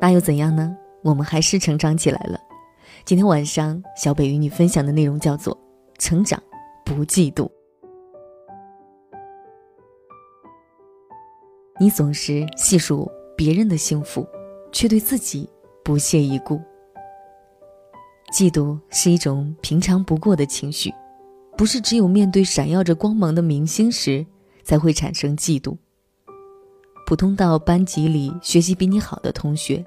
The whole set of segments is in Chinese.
那又怎样呢？我们还是成长起来了。今天晚上，小北与你分享的内容叫做“成长不嫉妒”。你总是细数别人的幸福，却对自己不屑一顾。嫉妒是一种平常不过的情绪，不是只有面对闪耀着光芒的明星时才会产生嫉妒。普通到班级里学习比你好的同学，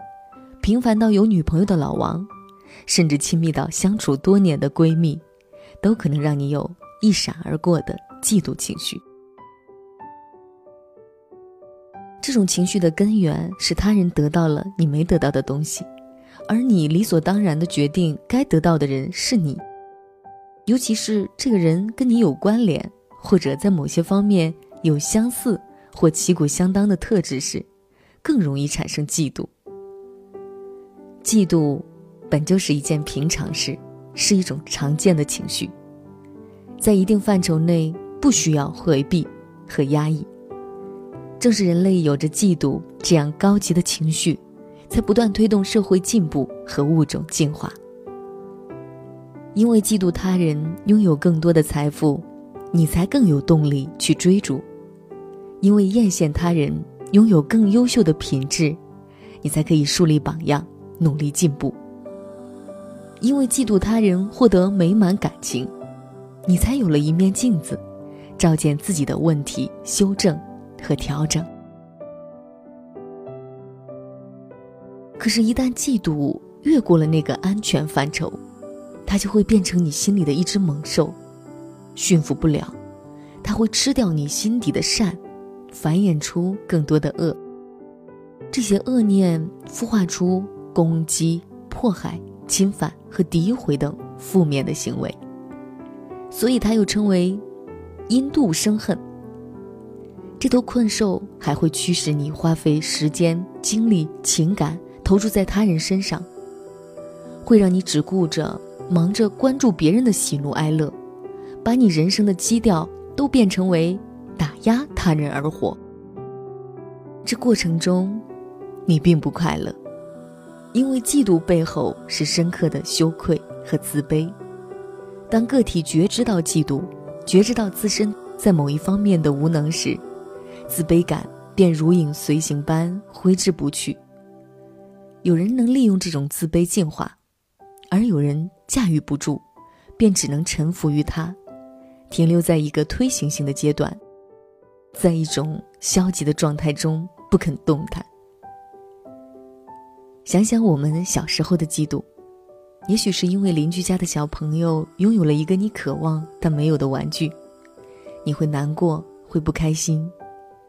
平凡到有女朋友的老王，甚至亲密到相处多年的闺蜜，都可能让你有一闪而过的嫉妒情绪。这种情绪的根源是他人得到了你没得到的东西，而你理所当然的决定该得到的人是你。尤其是这个人跟你有关联，或者在某些方面有相似或旗鼓相当的特质时，更容易产生嫉妒。嫉妒本就是一件平常事，是一种常见的情绪，在一定范畴内不需要回避和压抑。正是人类有着嫉妒这样高级的情绪，才不断推动社会进步和物种进化。因为嫉妒他人拥有更多的财富，你才更有动力去追逐；因为艳羡他人拥有更优秀的品质，你才可以树立榜样，努力进步；因为嫉妒他人获得美满感情，你才有了一面镜子，照见自己的问题，修正。和调整。可是，一旦嫉妒越过了那个安全范畴，它就会变成你心里的一只猛兽，驯服不了，它会吃掉你心底的善，繁衍出更多的恶。这些恶念孵化出攻击、迫害、侵犯和诋毁等负面的行为，所以它又称为因妒生恨。这头困兽还会驱使你花费时间、精力、情感投注在他人身上，会让你只顾着忙着关注别人的喜怒哀乐，把你人生的基调都变成为打压他人而活。这过程中，你并不快乐，因为嫉妒背后是深刻的羞愧和自卑。当个体觉知到嫉妒，觉知到自身在某一方面的无能时，自卑感便如影随形般挥之不去。有人能利用这种自卑进化，而有人驾驭不住，便只能臣服于它，停留在一个推行性的阶段，在一种消极的状态中不肯动弹。想想我们小时候的嫉妒，也许是因为邻居家的小朋友拥有了一个你渴望但没有的玩具，你会难过，会不开心。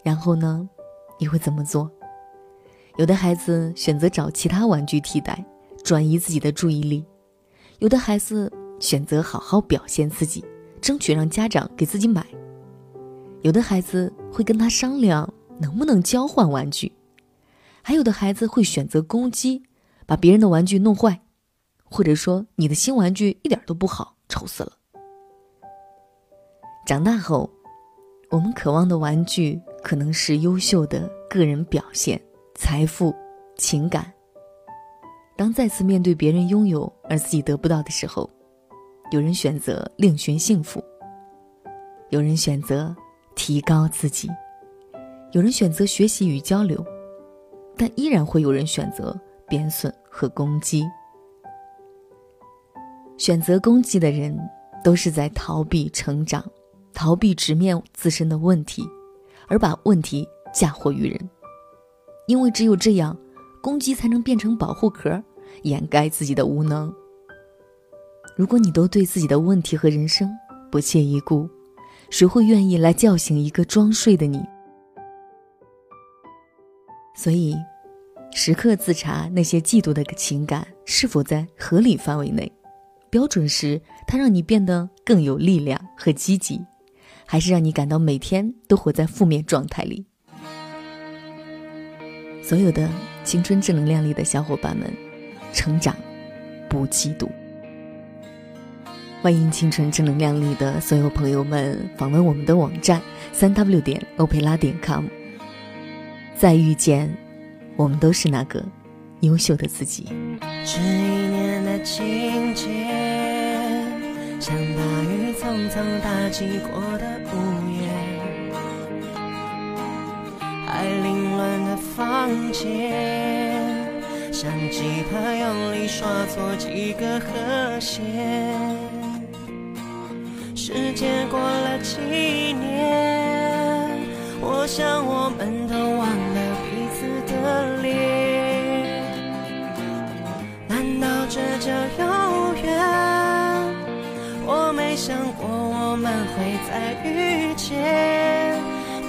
然后呢，你会怎么做？有的孩子选择找其他玩具替代，转移自己的注意力；有的孩子选择好好表现自己，争取让家长给自己买；有的孩子会跟他商量能不能交换玩具；还有的孩子会选择攻击，把别人的玩具弄坏，或者说你的新玩具一点都不好，丑死了。长大后，我们渴望的玩具。可能是优秀的个人表现、财富、情感。当再次面对别人拥有而自己得不到的时候，有人选择另寻幸福，有人选择提高自己，有人选择学习与交流，但依然会有人选择贬损和攻击。选择攻击的人，都是在逃避成长，逃避直面自身的问题。而把问题嫁祸于人，因为只有这样，攻击才能变成保护壳，掩盖自己的无能。如果你都对自己的问题和人生不屑一顾，谁会愿意来叫醒一个装睡的你？所以，时刻自查那些嫉妒的情感是否在合理范围内，标准时，它让你变得更有力量和积极。还是让你感到每天都活在负面状态里。所有的青春正能量里的小伙伴们，成长不嫉妒。欢迎青春正能量里的所有朋友们访问我们的网站三 w 点欧佩拉点 com。再遇见，我们都是那个优秀的自己。这一年的情节，像大雨匆匆打击过的午夜，还凌乱的房间，像吉他用力刷错几个和弦。时间过了几年，我想我们都忘了彼此的脸。难道这叫有缘，我没想过我们会再遇见。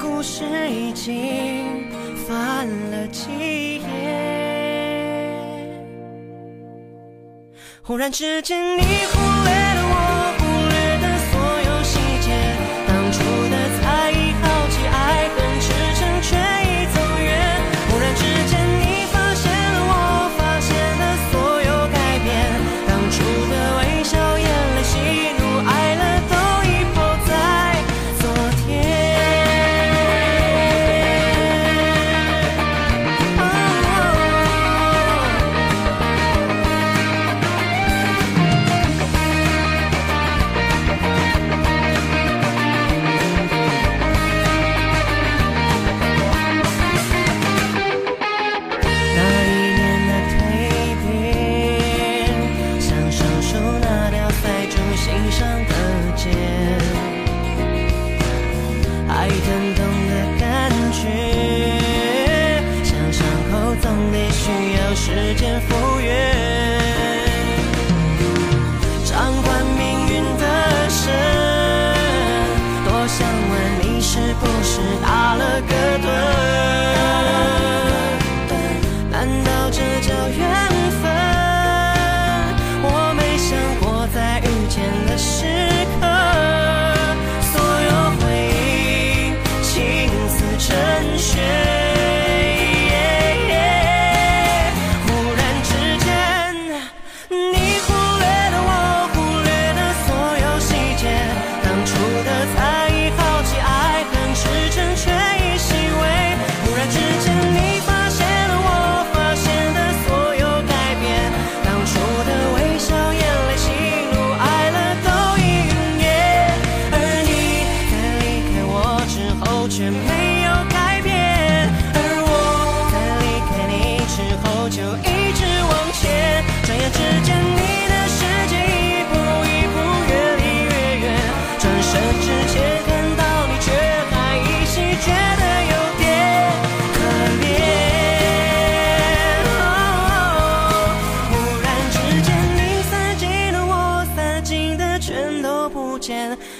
故事已经翻了几页，忽然之间你忽略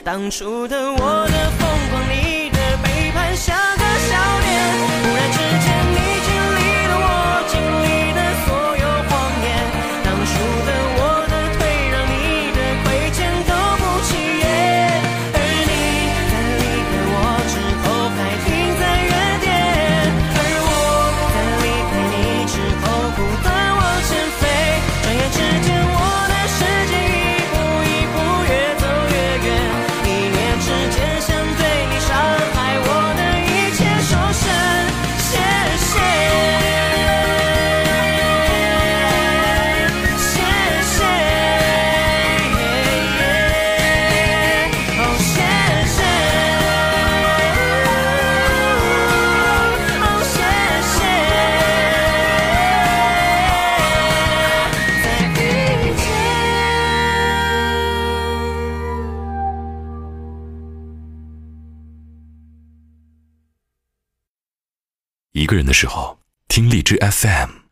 当初的我的疯狂，你的背叛，像个笑脸。忽然之间，你经历了我经历一个人的时候，听荔枝 FM。